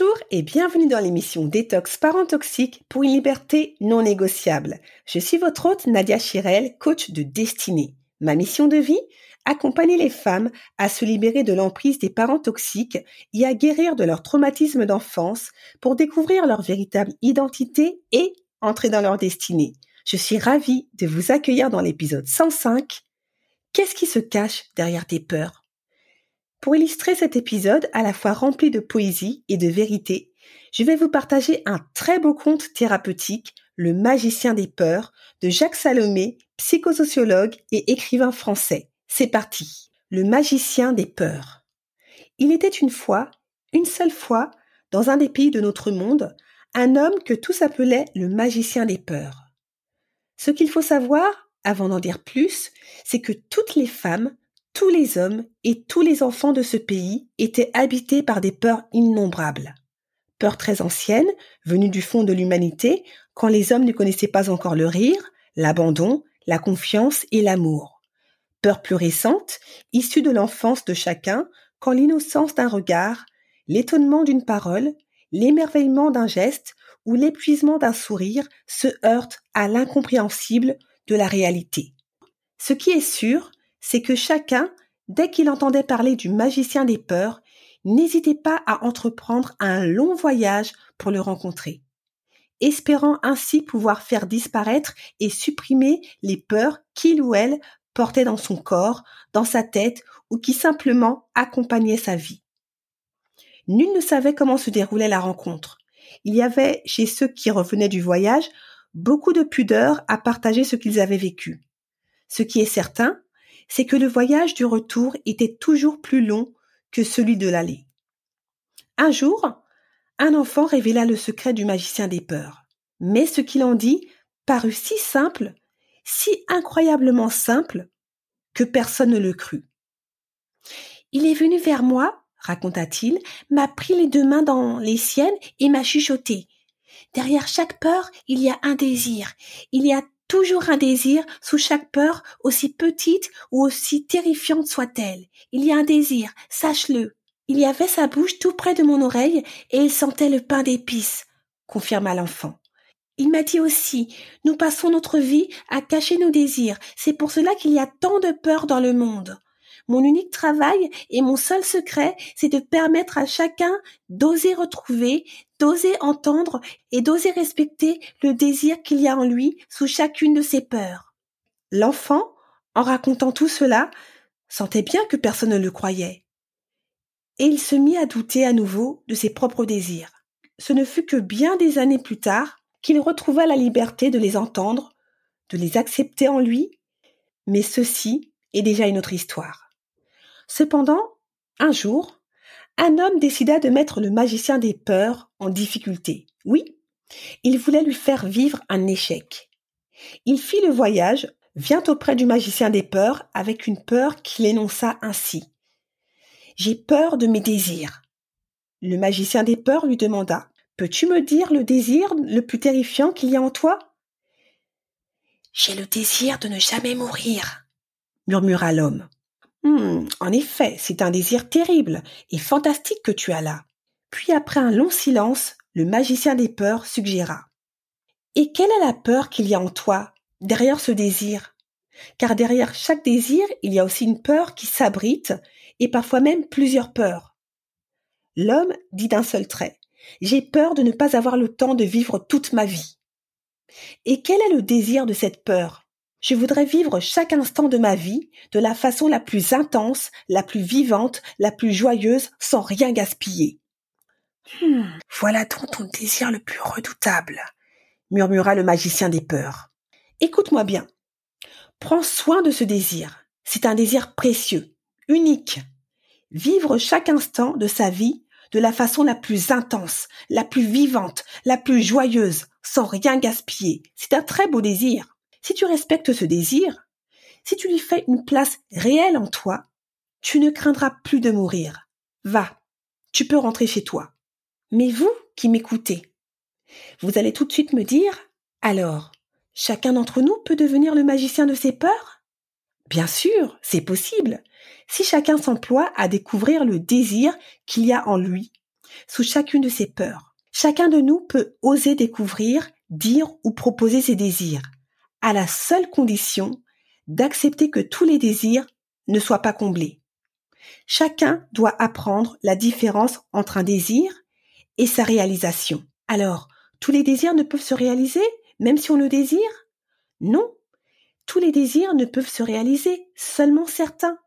Bonjour et bienvenue dans l'émission Détox Parents Toxiques pour une liberté non négociable. Je suis votre hôte Nadia Chirel, coach de destinée. Ma mission de vie? Accompagner les femmes à se libérer de l'emprise des parents toxiques et à guérir de leur traumatisme d'enfance pour découvrir leur véritable identité et entrer dans leur destinée. Je suis ravie de vous accueillir dans l'épisode 105. Qu'est-ce qui se cache derrière tes peurs? Pour illustrer cet épisode à la fois rempli de poésie et de vérité, je vais vous partager un très beau conte thérapeutique, Le magicien des peurs, de Jacques Salomé, psychosociologue et écrivain français. C'est parti. Le magicien des peurs. Il était une fois, une seule fois, dans un des pays de notre monde, un homme que tous appelaient le magicien des peurs. Ce qu'il faut savoir, avant d'en dire plus, c'est que toutes les femmes, tous les hommes et tous les enfants de ce pays étaient habités par des peurs innombrables. Peurs très anciennes, venues du fond de l'humanité, quand les hommes ne connaissaient pas encore le rire, l'abandon, la confiance et l'amour peur plus récente, issue de l'enfance de chacun, quand l'innocence d'un regard, l'étonnement d'une parole, l'émerveillement d'un geste ou l'épuisement d'un sourire se heurtent à l'incompréhensible de la réalité. Ce qui est sûr, c'est que chacun, dès qu'il entendait parler du magicien des peurs, n'hésitait pas à entreprendre un long voyage pour le rencontrer, espérant ainsi pouvoir faire disparaître et supprimer les peurs qu'il ou elle portait dans son corps, dans sa tête ou qui simplement accompagnait sa vie. Nul ne savait comment se déroulait la rencontre. Il y avait, chez ceux qui revenaient du voyage, beaucoup de pudeur à partager ce qu'ils avaient vécu. Ce qui est certain, c'est que le voyage du retour était toujours plus long que celui de l'aller. Un jour, un enfant révéla le secret du magicien des peurs. Mais ce qu'il en dit parut si simple si incroyablement simple que personne ne le crut. Il est venu vers moi, raconta-t-il, m'a pris les deux mains dans les siennes et m'a chuchoté. Derrière chaque peur, il y a un désir. Il y a toujours un désir sous chaque peur, aussi petite ou aussi terrifiante soit-elle. Il y a un désir, sache-le. Il y avait sa bouche tout près de mon oreille et il sentait le pain d'épices, confirma l'enfant. Il m'a dit aussi, nous passons notre vie à cacher nos désirs. C'est pour cela qu'il y a tant de peur dans le monde. Mon unique travail et mon seul secret, c'est de permettre à chacun d'oser retrouver, d'oser entendre et d'oser respecter le désir qu'il y a en lui sous chacune de ses peurs. L'enfant, en racontant tout cela, sentait bien que personne ne le croyait. Et il se mit à douter à nouveau de ses propres désirs. Ce ne fut que bien des années plus tard qu'il retrouva la liberté de les entendre, de les accepter en lui, mais ceci est déjà une autre histoire. Cependant, un jour, un homme décida de mettre le magicien des peurs en difficulté. Oui, il voulait lui faire vivre un échec. Il fit le voyage, vient auprès du magicien des peurs avec une peur qu'il énonça ainsi. J'ai peur de mes désirs. Le magicien des peurs lui demanda Peux-tu me dire le désir le plus terrifiant qu'il y a en toi J'ai le désir de ne jamais mourir, murmura l'homme. Hmm, en effet, c'est un désir terrible et fantastique que tu as là. Puis après un long silence, le magicien des peurs suggéra. Et quelle est la peur qu'il y a en toi, derrière ce désir? Car derrière chaque désir, il y a aussi une peur qui s'abrite, et parfois même plusieurs peurs. L'homme dit d'un seul trait, j'ai peur de ne pas avoir le temps de vivre toute ma vie. Et quel est le désir de cette peur? Je voudrais vivre chaque instant de ma vie de la façon la plus intense, la plus vivante, la plus joyeuse, sans rien gaspiller. Hmm, voilà donc ton désir le plus redoutable, murmura le magicien des peurs. Écoute-moi bien. Prends soin de ce désir. C'est un désir précieux, unique. Vivre chaque instant de sa vie de la façon la plus intense, la plus vivante, la plus joyeuse, sans rien gaspiller. C'est un très beau désir. Si tu respectes ce désir, si tu lui fais une place réelle en toi, tu ne craindras plus de mourir. Va, tu peux rentrer chez toi. Mais vous qui m'écoutez, vous allez tout de suite me dire, alors, chacun d'entre nous peut devenir le magicien de ses peurs? Bien sûr, c'est possible. Si chacun s'emploie à découvrir le désir qu'il y a en lui, sous chacune de ses peurs, chacun de nous peut oser découvrir, dire ou proposer ses désirs, à la seule condition d'accepter que tous les désirs ne soient pas comblés. Chacun doit apprendre la différence entre un désir et sa réalisation. Alors, tous les désirs ne peuvent se réaliser, même si on le désire? Non. Tous les désirs ne peuvent se réaliser, seulement certains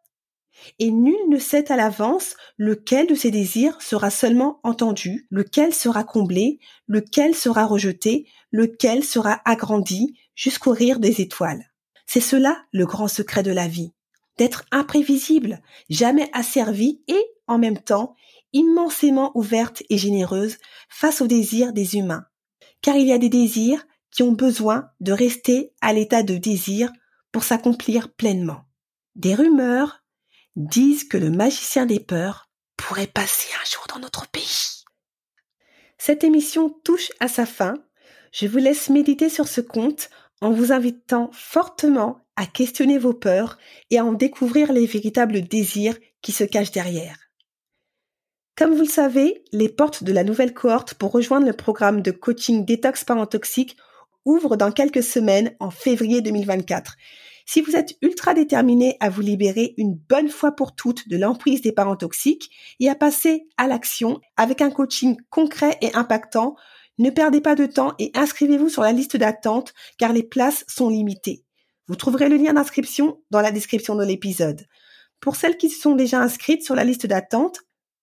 et nul ne sait à l'avance lequel de ces désirs sera seulement entendu, lequel sera comblé, lequel sera rejeté, lequel sera agrandi jusqu'au rire des étoiles. C'est cela le grand secret de la vie, d'être imprévisible, jamais asservi et, en même temps, immensément ouverte et généreuse face aux désirs des humains. Car il y a des désirs qui ont besoin de rester à l'état de désir pour s'accomplir pleinement. Des rumeurs, disent que le magicien des peurs pourrait passer un jour dans notre pays. Cette émission touche à sa fin. Je vous laisse méditer sur ce conte en vous invitant fortement à questionner vos peurs et à en découvrir les véritables désirs qui se cachent derrière. Comme vous le savez, les portes de la nouvelle cohorte pour rejoindre le programme de coaching détox parent toxique ouvrent dans quelques semaines en février 2024 si vous êtes ultra déterminé à vous libérer une bonne fois pour toutes de l'emprise des parents toxiques et à passer à l'action avec un coaching concret et impactant, ne perdez pas de temps et inscrivez-vous sur la liste d'attente car les places sont limitées. Vous trouverez le lien d'inscription dans la description de l'épisode. Pour celles qui sont déjà inscrites sur la liste d'attente,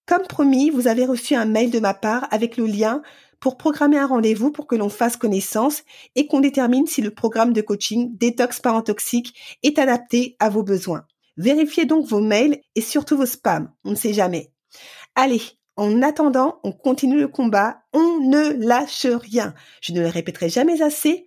comme promis, vous avez reçu un mail de ma part avec le lien pour programmer un rendez-vous pour que l'on fasse connaissance et qu'on détermine si le programme de coaching Détox Parent Toxique est adapté à vos besoins. Vérifiez donc vos mails et surtout vos spams, on ne sait jamais. Allez, en attendant, on continue le combat, on ne lâche rien. Je ne le répéterai jamais assez,